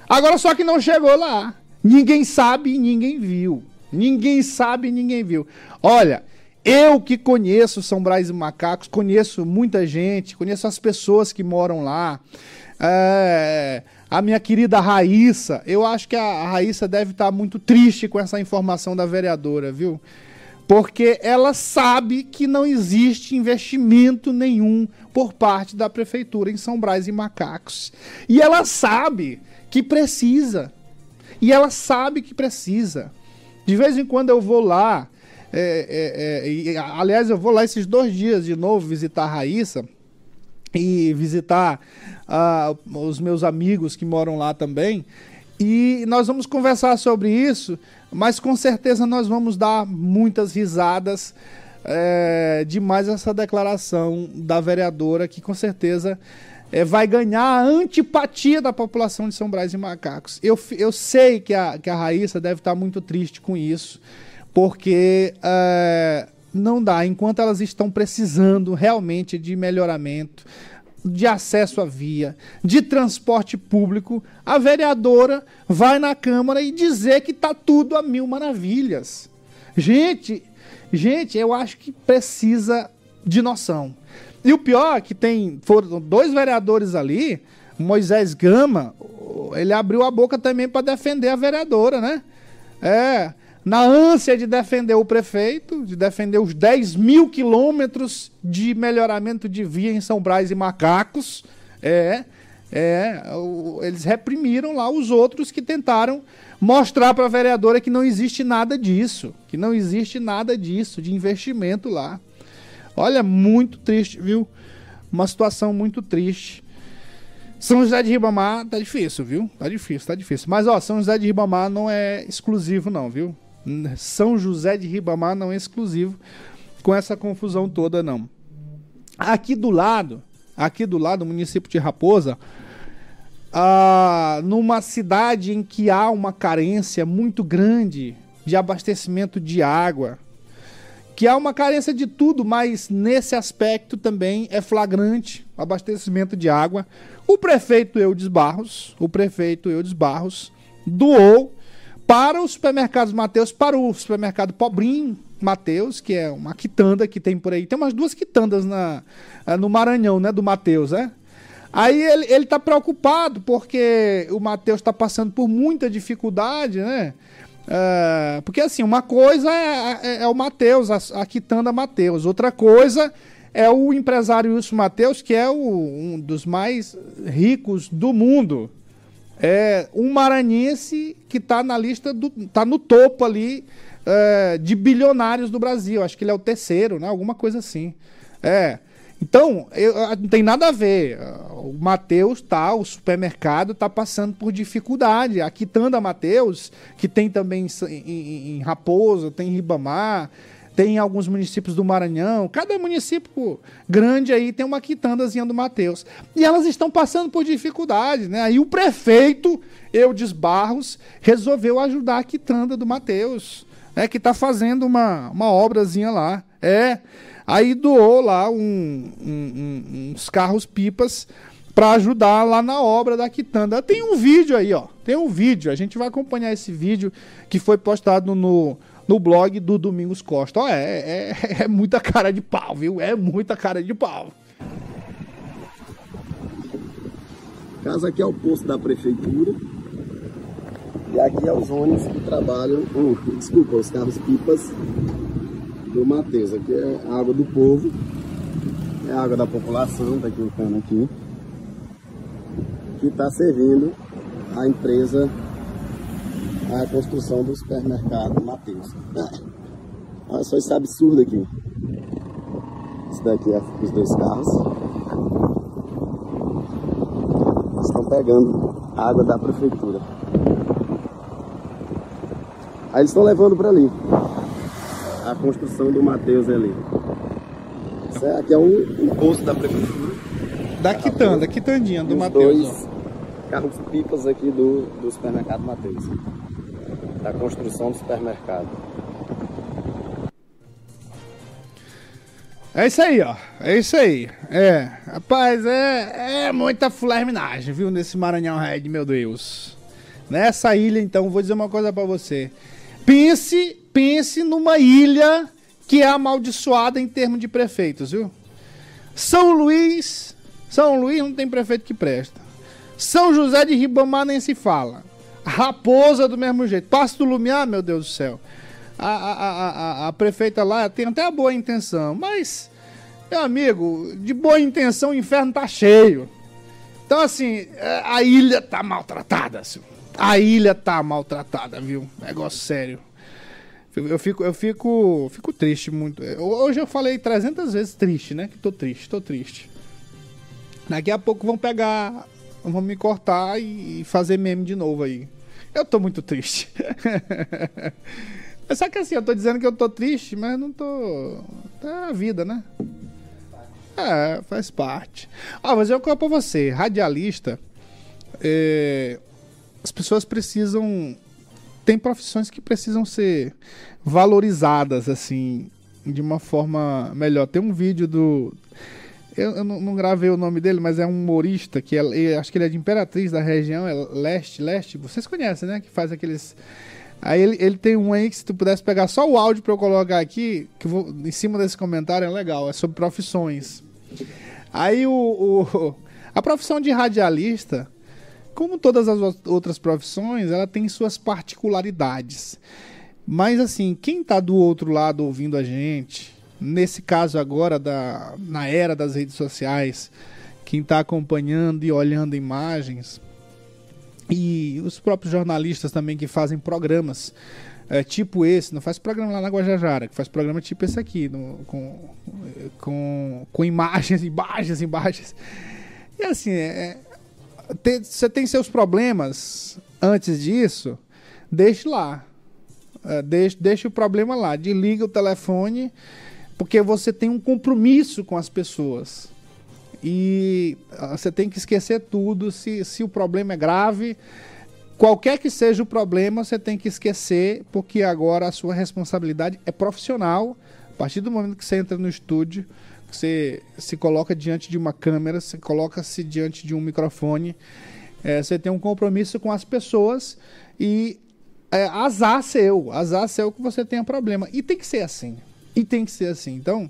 Agora só que não chegou lá. Ninguém sabe, ninguém viu. Ninguém sabe, ninguém viu. Olha, Eu que conheço São Brás e Macacos, conheço muita gente, conheço as pessoas que moram lá. É, a minha querida Raíssa, eu acho que a Raíssa deve estar muito triste com essa informação da vereadora, viu? Porque ela sabe que não existe investimento nenhum por parte da prefeitura em São Brás e Macacos. E ela sabe que precisa. E ela sabe que precisa. De vez em quando eu vou lá. É, é, é, e, aliás, eu vou lá esses dois dias de novo visitar a Raíssa e visitar uh, os meus amigos que moram lá também. E nós vamos conversar sobre isso, mas com certeza nós vamos dar muitas risadas é, de mais essa declaração da vereadora, que com certeza é, vai ganhar a antipatia da população de São Brás e Macacos. Eu, eu sei que a, que a Raíssa deve estar muito triste com isso, porque é, não dá, enquanto elas estão precisando realmente de melhoramento, de acesso à via, de transporte público, a vereadora vai na Câmara e dizer que está tudo a mil maravilhas. Gente, gente, eu acho que precisa de noção. E o pior é que tem foram dois vereadores ali, Moisés Gama, ele abriu a boca também para defender a vereadora, né? É, na ânsia de defender o prefeito, de defender os 10 mil quilômetros de melhoramento de via em São Brás e Macacos, é, é, eles reprimiram lá os outros que tentaram mostrar para a vereadora que não existe nada disso, que não existe nada disso de investimento lá. Olha, muito triste, viu? Uma situação muito triste. São José de Ribamar tá difícil, viu? Tá difícil, tá difícil. Mas ó, São José de Ribamar não é exclusivo não, viu? São José de Ribamar não é exclusivo com essa confusão toda, não. Aqui do lado, aqui do lado, município de Raposa, ah, numa cidade em que há uma carência muito grande de abastecimento de água, que há uma carência de tudo, mas nesse aspecto também é flagrante o abastecimento de água. O prefeito Eudes Barros, o prefeito Eudes Barros, doou para os supermercados Mateus, para o supermercado Pobrinho Mateus, que é uma quitanda que tem por aí. Tem umas duas quitandas na, eh, no Maranhão, né, do Mateus, né? Aí ele, ele tá preocupado porque o Mateus está passando por muita dificuldade, né? É, porque assim, uma coisa é, é, é o Mateus, a, a quitanda Mateus. Outra coisa é o empresário Wilson Mateus, que é o, um dos mais ricos do mundo é um maranhense que está na lista do. tá no topo ali é, de bilionários do Brasil. Acho que ele é o terceiro, né? Alguma coisa assim. É. Então, eu, não tem nada a ver. O Matheus tá, o supermercado tá passando por dificuldade. A Quitanda Matheus, que tem também em, em, em Raposa, tem em Ribamar, tem alguns municípios do Maranhão. Cada município grande aí tem uma quitandazinha do Mateus. E elas estão passando por dificuldades, né? Aí o prefeito, Eudes Barros, resolveu ajudar a quitanda do Mateus, né? Que está fazendo uma, uma obrazinha lá. É. Aí doou lá um, um, uns carros-pipas para ajudar lá na obra da quitanda. Tem um vídeo aí, ó. Tem um vídeo. A gente vai acompanhar esse vídeo que foi postado no no blog do Domingos Costa. Ó, é, é, é muita cara de pau, viu? É muita cara de pau. Casa aqui é o posto da prefeitura. E aqui é os ônibus que trabalham. Oh, desculpa, os carros pipas do Matheus. Aqui é a água do povo. É a água da população, tá aqui o cano aqui. Que está servindo a empresa a construção do supermercado Matheus. É. Olha só esse absurdo aqui. Isso daqui é os dois carros. Estão pegando água da prefeitura. Aí eles estão levando para ali. A construção do Matheus ali. Isso aqui é um, um posto da prefeitura. Da quitanda, quitandinha do Matheus. Dois carros pipas aqui do, do supermercado Matheus da construção do supermercado. É isso aí, ó. É isso aí. É. Rapaz, é, é muita flerminagem, viu? Nesse Maranhão Red, meu Deus. Nessa ilha, então, vou dizer uma coisa para você. Pense, pense numa ilha que é amaldiçoada em termos de prefeitos, viu? São Luís, São Luís não tem prefeito que presta. São José de Ribamar nem se fala. Raposa do mesmo jeito. Passo do Lumiar, meu Deus do céu. A, a, a, a, prefeita lá tem até a boa intenção, mas, meu amigo, de boa intenção o inferno tá cheio. Então, assim, é, a ilha tá maltratada. A ilha tá maltratada, viu? Negócio sério. Eu fico, eu fico, fico triste muito. Hoje eu falei 300 vezes triste, né? Que tô triste, tô triste. Daqui a pouco vão pegar, vão me cortar e fazer meme de novo aí. Eu tô muito triste. Só que assim, eu tô dizendo que eu tô triste, mas não tô. É a vida, né? É, faz parte. Ah, mas eu conto pra você, radialista, é, as pessoas precisam tem profissões que precisam ser valorizadas, assim, de uma forma melhor. Tem um vídeo do. Eu, eu não, gravei o nome dele, mas é um humorista que é, acho que ele é de Imperatriz da região, é Leste, Leste. Vocês conhecem, né? Que faz aqueles. Aí ele, ele tem um aí que se tu pudesse pegar só o áudio para eu colocar aqui, que vou, em cima desse comentário é legal, é sobre profissões. Aí o, o a profissão de radialista como todas as outras profissões, ela tem suas particularidades. Mas assim, quem está do outro lado ouvindo a gente, nesse caso agora da na era das redes sociais, quem está acompanhando e olhando imagens e os próprios jornalistas também que fazem programas é, tipo esse, não faz programa lá na Guajajara, que faz programa tipo esse aqui, no, com, com, com imagens, imagens, imagens. E assim, é, você tem seus problemas antes disso, deixe lá. É, deixe, deixe o problema lá. Desliga o telefone, porque você tem um compromisso com as pessoas. E ah, você tem que esquecer tudo. Se, se o problema é grave, qualquer que seja o problema, você tem que esquecer, porque agora a sua responsabilidade é profissional. A partir do momento que você entra no estúdio, você se coloca diante de uma câmera, você coloca-se diante de um microfone, é, você tem um compromisso com as pessoas e é, azar seu, azar seu que você tenha problema. E tem que ser assim. E tem que ser assim. Então,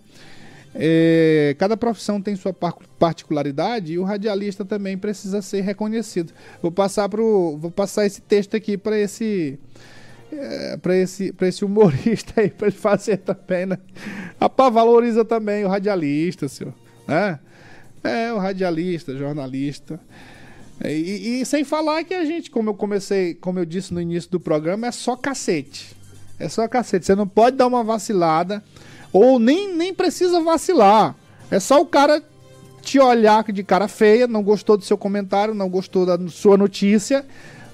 é, cada profissão tem sua particularidade e o radialista também precisa ser reconhecido. Vou passar, pro, vou passar esse texto aqui para esse é, para esse, esse humorista aí, para ele fazer também, né? Rapaz, valoriza também o radialista, senhor. Né? É, o radialista, jornalista. É, e, e, sem falar que a gente, como eu comecei, como eu disse no início do programa, é só cacete. É só cacete. Você não pode dar uma vacilada, ou nem, nem precisa vacilar. É só o cara te olhar de cara feia, não gostou do seu comentário, não gostou da sua notícia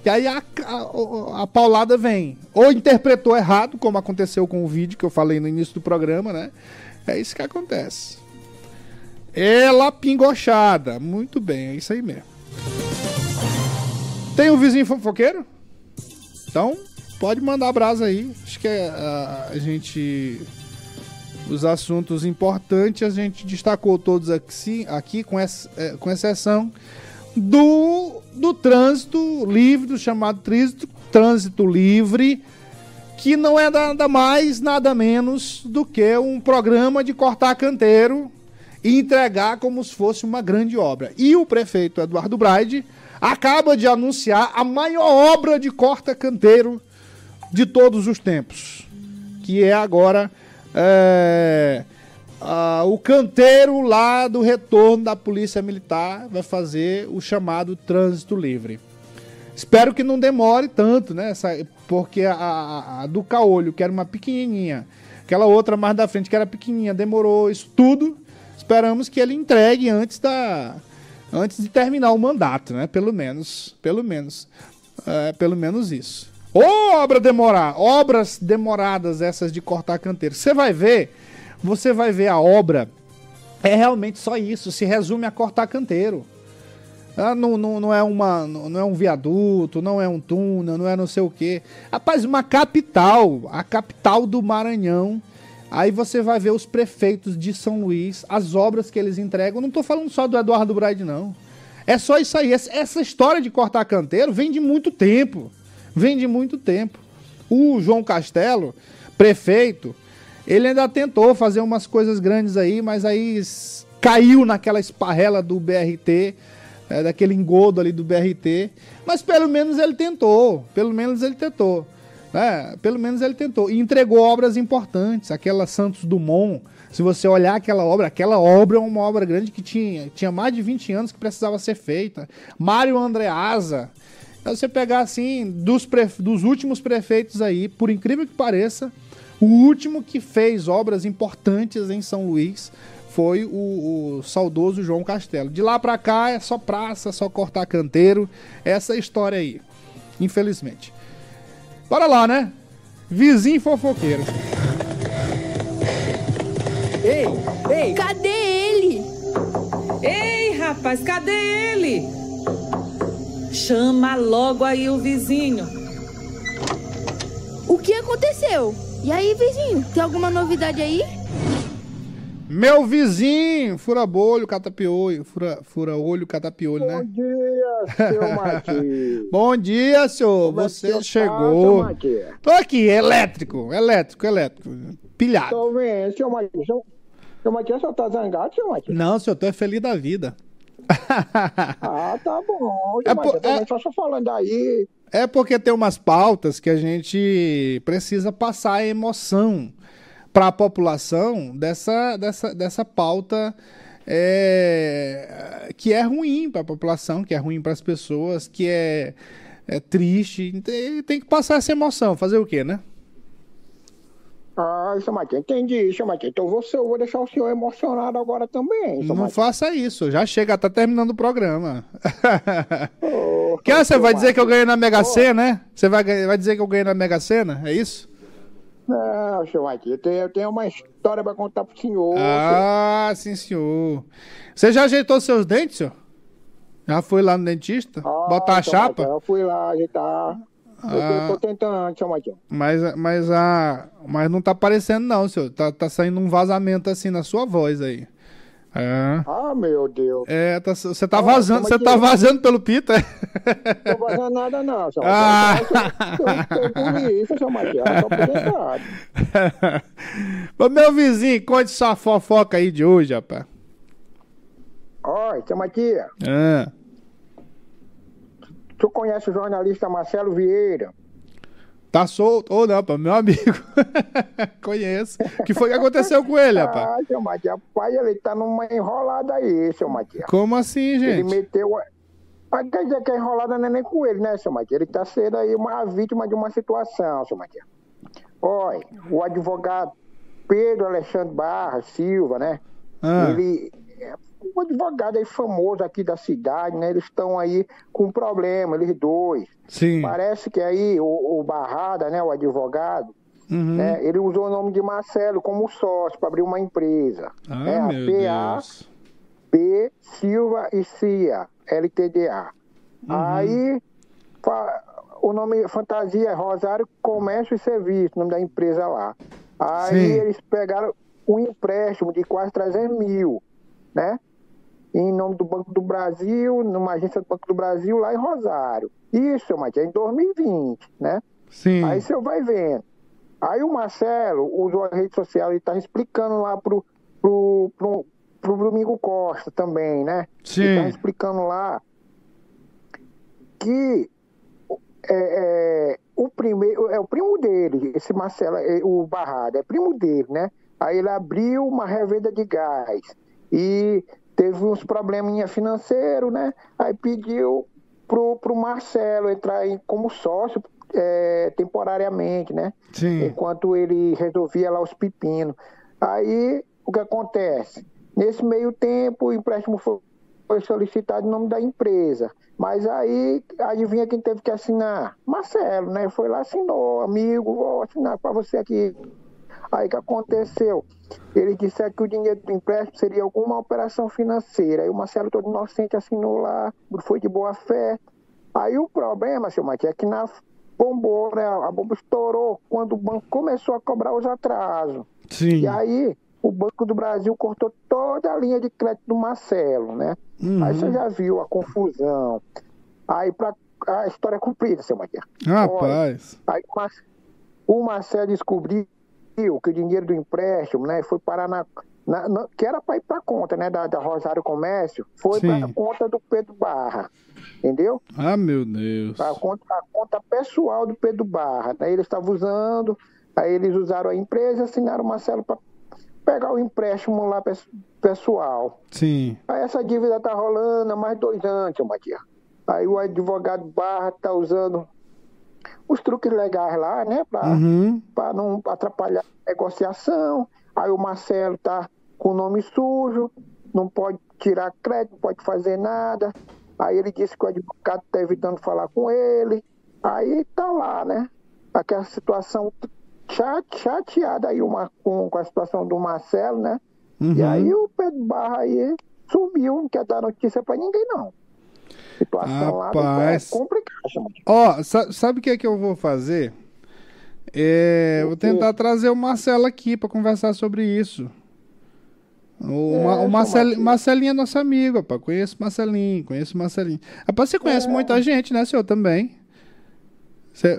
e aí a, a, a, paulada vem. Ou interpretou errado, como aconteceu com o vídeo que eu falei no início do programa, né? É isso que acontece. Ela pingochada. Muito bem, é isso aí mesmo. Tem um vizinho fofoqueiro? Então, pode mandar brasa aí. Acho que é, a, a gente. Os assuntos importantes a gente destacou todos aqui, aqui com, essa, é, com exceção do, do trânsito livre, do chamado trânsito, trânsito livre, que não é nada mais, nada menos do que um programa de cortar canteiro e entregar como se fosse uma grande obra. E o prefeito Eduardo Braide acaba de anunciar a maior obra de corta-canteiro de todos os tempos, que é agora é, ah, o canteiro lá do retorno da Polícia Militar vai fazer o chamado trânsito livre. Espero que não demore tanto, né? Essa, porque a, a, a, do Caolho, que era uma pequenininha, aquela outra mais da frente, que era pequenininha, demorou isso tudo. Esperamos que ele entregue antes da antes de terminar o mandato, né? Pelo menos, pelo menos, é, pelo menos isso. Obra demorar, obras demoradas essas de cortar canteiro. Você vai ver você vai ver a obra, é realmente só isso, se resume a cortar canteiro. Ah, não, não, não, é uma, não é um viaduto, não é um túnel, não é não sei o quê. Rapaz, uma capital, a capital do Maranhão. Aí você vai ver os prefeitos de São Luís, as obras que eles entregam. não estou falando só do Eduardo Braide, não. É só isso aí. Essa história de cortar canteiro vem de muito tempo. Vem de muito tempo. O João Castelo, prefeito, Ele ainda tentou fazer umas coisas grandes aí, mas aí caiu naquela esparrela do BRT, é, daquele engodo ali do BRT. Mas pelo menos ele tentou, pelo menos ele tentou. Né? Pelo menos ele tentou. E entregou obras importantes, aquela Santos Dumont. Se você olhar aquela obra, aquela obra é uma obra grande que tinha, tinha mais de 20 anos que precisava ser feita. Mário Andreasa. Então, você pegar assim, dos, dos últimos prefeitos aí, por incrível que pareça, o último que fez obras importantes em São Luís foi o, o saudoso João Castelo. De lá para cá é só praça, só cortar canteiro, essa história aí, infelizmente. Bora lá, né? Vizinho fofoqueiro. Ei, ei! Cadê ele? Ei, rapaz, cadê ele? Chama logo aí o vizinho. O que aconteceu? E aí, vizinho, tem alguma novidade aí? Meu vizinho, fura bolho, catapiolho, fura, fura olho, catapiolho, né? Bom dia, seu Maqui. Bom dia, senhor. Como é Você é chegou. Tá, Tô aqui, elétrico, elétrico, elétrico. Pilhado. Tô vendo, seu Maqui. Seu, Maqui, o senhor tá zangado, seu Maqui? Não, senhor, tô é feliz da vida. ah, tá bom. É, Maqui, é... só falando aí. É porque tem umas pautas que a gente precisa passar a emoção para a população dessa, dessa, dessa pauta é, que é ruim para a população, que é ruim para as pessoas, que é, é triste. Tem, tem, que passar essa emoção. Fazer o quê, né? Ah, isso, Matheus, entendi isso, Matheus. Então você, eu vou deixar o senhor emocionado agora também. Não faça isso, já chega, tá terminando o programa. Oh, que você vai dizer que eu ganhei na Mega Sena, né? Você vai, vai dizer que eu ganhei na Mega Sena? É isso? Não, senhor Mike, eu tenho, uma história para contar pro senhor. Ah, senhor. sim, senhor. Você já ajeitou seus dentes, senhor? Já foi lá no dentista? Ah, Botar a chapa? eu fui lá ajeitar. Ah, eu tô tentando, senhor Mike. Mas, mas, ah, mas não tá aparecendo não, senhor. Tá, tá saindo um vazamento assim na sua voz aí. É. Ah, meu Deus. É, tá, você tá ah, vazando, você tá vazando pelo pita. Não tô vazando nada, não, senhor. Ah. isso, seu Matias. Ô, meu vizinho, conte sua fofoca aí de hoje, rapaz. Oi, seu Matias. Ah. Tu conhece o jornalista Marcelo Vieira? Tá solto? Ou não, pô, meu amigo. Conheço. O que foi que aconteceu com ele, rapaz? Ah, seu Matias, pai, ele tá numa enrolada aí, seu Matias. Como assim, gente? Ele meteu. Mas quer dizer que a enrolada não é nem com ele, né, seu Matias? Ele tá sendo aí uma vítima de uma situação, seu Matias. Olha, o advogado Pedro Alexandre Barra Silva, né? Ah. Ele um advogado aí famoso aqui da cidade, né? Eles estão aí com um problema, eles dois. Sim. Parece que aí o, o Barrada, né, o advogado, uhum. né, ele usou o nome de Marcelo como sócio para abrir uma empresa. Ah, né, a PA, P Silva e CIA, LTDA. Uhum. Aí o nome fantasia é Rosário Comércio e Serviço, o nome da empresa lá. Aí Sim. eles pegaram um empréstimo de quase 300 mil, né? Em nome do Banco do Brasil, numa agência do Banco do Brasil lá em Rosário. Isso, Matias, em 2020, né? Sim. Aí você vai vendo. Aí o Marcelo usou a rede social e está explicando lá pro, pro, pro, pro Domingo Costa também, né? Sim. Ele tá explicando lá que é, é, o primeiro é o primo dele, esse Marcelo, é, o Barrado, é primo dele, né? Aí ele abriu uma revenda de gás e teve uns probleminha financeiro, né? Aí pediu pro, pro Marcelo entrar em, como sócio é, temporariamente, né? Sim. Enquanto ele resolvia lá os pepinos. Aí o que acontece? Nesse meio tempo, o empréstimo foi, foi solicitado em nome da empresa. Mas aí, adivinha quem teve que assinar? Marcelo, né? Foi lá, assinou, amigo, vou assinar para você aqui Aí que aconteceu? Ele disse que o dinheiro do empréstimo seria alguma operação financeira. Aí o Marcelo, todo inocente, assinou lá, foi de boa fé. Aí o problema, seu Matias, é que na bombou, né? A bomba estourou quando o banco começou a cobrar os atrasos. Sim. E aí o Banco do Brasil cortou toda a linha de crédito do Marcelo, né? Uhum. Aí você já viu a confusão. Aí pra, a história é cumprida, seu Matias. Rapaz. Olha, aí o Marcelo descobriu que o dinheiro do empréstimo, né, foi parar na, na, na que era para ir para conta, né, da, da Rosário Comércio, foi para conta do Pedro Barra, entendeu? Ah, meu Deus. A conta, a conta pessoal do Pedro Barra, né, eles estavam usando, aí eles usaram a empresa, assinaram o Marcelo para pegar o empréstimo lá pessoal. Sim. Aí essa dívida tá rolando há mais dois anos, Matias. Aí o advogado Barra tá usando os truques legais lá, né? Para uhum. não atrapalhar a negociação. Aí o Marcelo tá com o nome sujo, não pode tirar crédito, não pode fazer nada. Aí ele disse que o advogado tá evitando falar com ele. Aí tá lá, né? Aquela situação chateada aí uma, com, com a situação do Marcelo, né? Uhum. E aí o Pedro Barra aí sumiu, não quer dar notícia para ninguém, não situação Rapaz. lá. Ó, sabe o que é que eu vou fazer? É, vou tentar trazer o Marcelo aqui para conversar sobre isso. O, é, o Marcel, Marcelinho é nosso amigo, rapaz. Conheço o Marcelinho, conheço o Marcelinho. Rapaz, você conhece é. muita gente, né, senhor, também? Você é,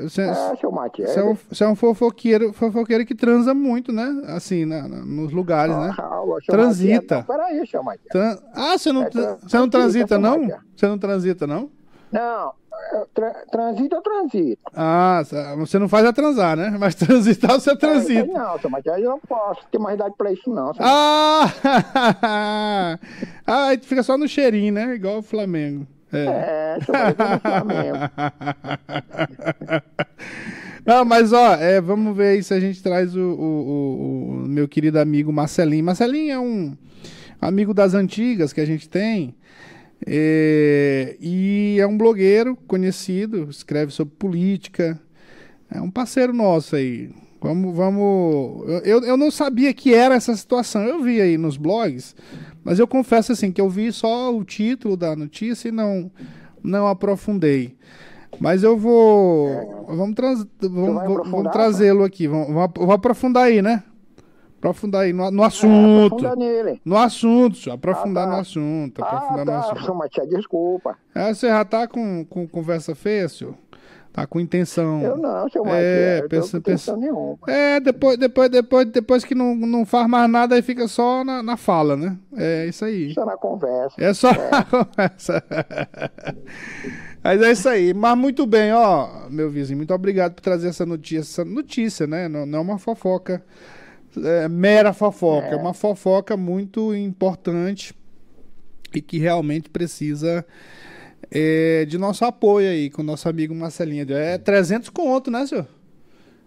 é, um, é um fofoqueiro, fofoqueiro que transa muito, né? Assim, na, na, nos lugares, né? Ah, transita. Peraí, seu. Tran... Ah, você não, é, você não transita, não? Você não transita, não? Não, tra transita ou transita. Ah, você não faz a transar, né? Mas transitar você transita. É, não, seu Matias, eu não posso ter mais idade pra isso, não. Ah! ah, fica só no cheirinho, né? Igual o Flamengo. É, é. Não, mas ó, é, vamos ver aí se a gente traz o, o, o, o, meu querido amigo Marcelinho. Marcelinho é um amigo das antigas que a gente tem. É, e é um blogueiro conhecido, escreve sobre política. É um parceiro nosso aí. Vamos, vamos. Eu, eu não sabia que era essa situação. Eu vi aí nos blogs, mas eu confesso assim que eu vi só o título da notícia e não, não aprofundei. Mas eu vou. É. Vamos, trans, vamos, vamos trazê-lo aqui. Vamos, vamos, aprofundar aí, né? Aprofundar aí no, no assunto. É, no assunto, aprofundar ah, tá. no assunto. Aprofundar ah, tá. no assunto. Mas, desculpa. É, você já tá com, com conversa feia, senhor? Tá com intenção. Eu não, seu Mike, é, eu pensa, pensa, nenhuma. É, depois, depois, depois, depois que não, não faz mais nada, aí fica só na, na fala, né? É isso aí. Só na conversa. É só é. na conversa. Mas é isso aí. Mas muito bem, ó, meu vizinho, muito obrigado por trazer essa notícia, essa notícia, né? Não, não é uma fofoca, é mera fofoca, é. é uma fofoca muito importante e que realmente precisa é, de nosso apoio aí com o nosso amigo Marcelinho. É 300 conto, né, senhor?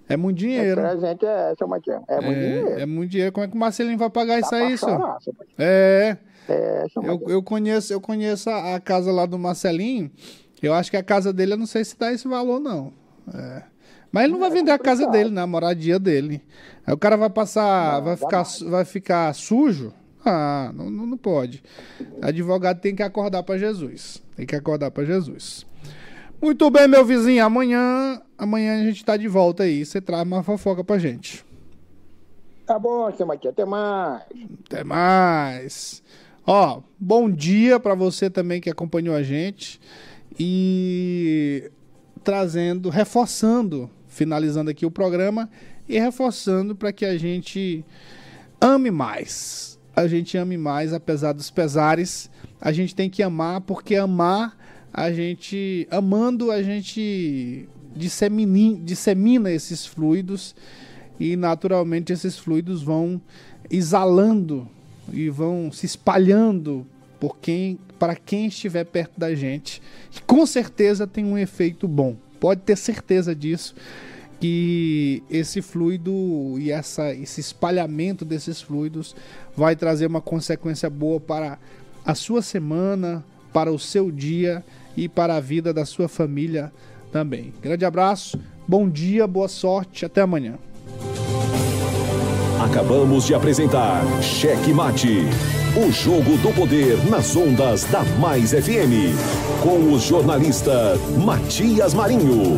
É muito dinheiro. É 300 é, seu Matias. É, é muito dinheiro. É muito dinheiro. Como é que o Marcelinho vai pagar isso aí, senhor? É. É, eu, eu conheço, eu conheço a, a, casa lá do Marcelinho. Eu acho que a casa dele, eu não sei se dá esse valor, não. É. Mas ele não vai é vender a casa dele, né? A moradia dele. Aí o cara vai passar, não, vai, ficar, vai ficar sujo. Ah, não, não pode. Advogado tem que acordar para Jesus. Tem que acordar para Jesus. Muito bem, meu vizinho. Amanhã, amanhã a gente tá de volta aí. Você traz uma fofoca pra gente. Tá bom, seu Matias. Até mais. Até mais. Ó, bom dia para você também que acompanhou a gente. E trazendo, reforçando, finalizando aqui o programa e reforçando para que a gente ame mais a gente ame mais, apesar dos pesares. A gente tem que amar, porque amar, a gente. Amando, a gente dissemina, esses fluidos e naturalmente esses fluidos vão exalando e vão se espalhando por quem, para quem estiver perto da gente. E com certeza tem um efeito bom. Pode ter certeza disso que esse fluido e essa, esse espalhamento desses fluidos vai trazer uma consequência boa para a sua semana, para o seu dia e para a vida da sua família também. Grande abraço, bom dia, boa sorte, até amanhã. Acabamos de apresentar Cheque Mate, o jogo do poder nas ondas da Mais FM, com o jornalista Matias Marinho.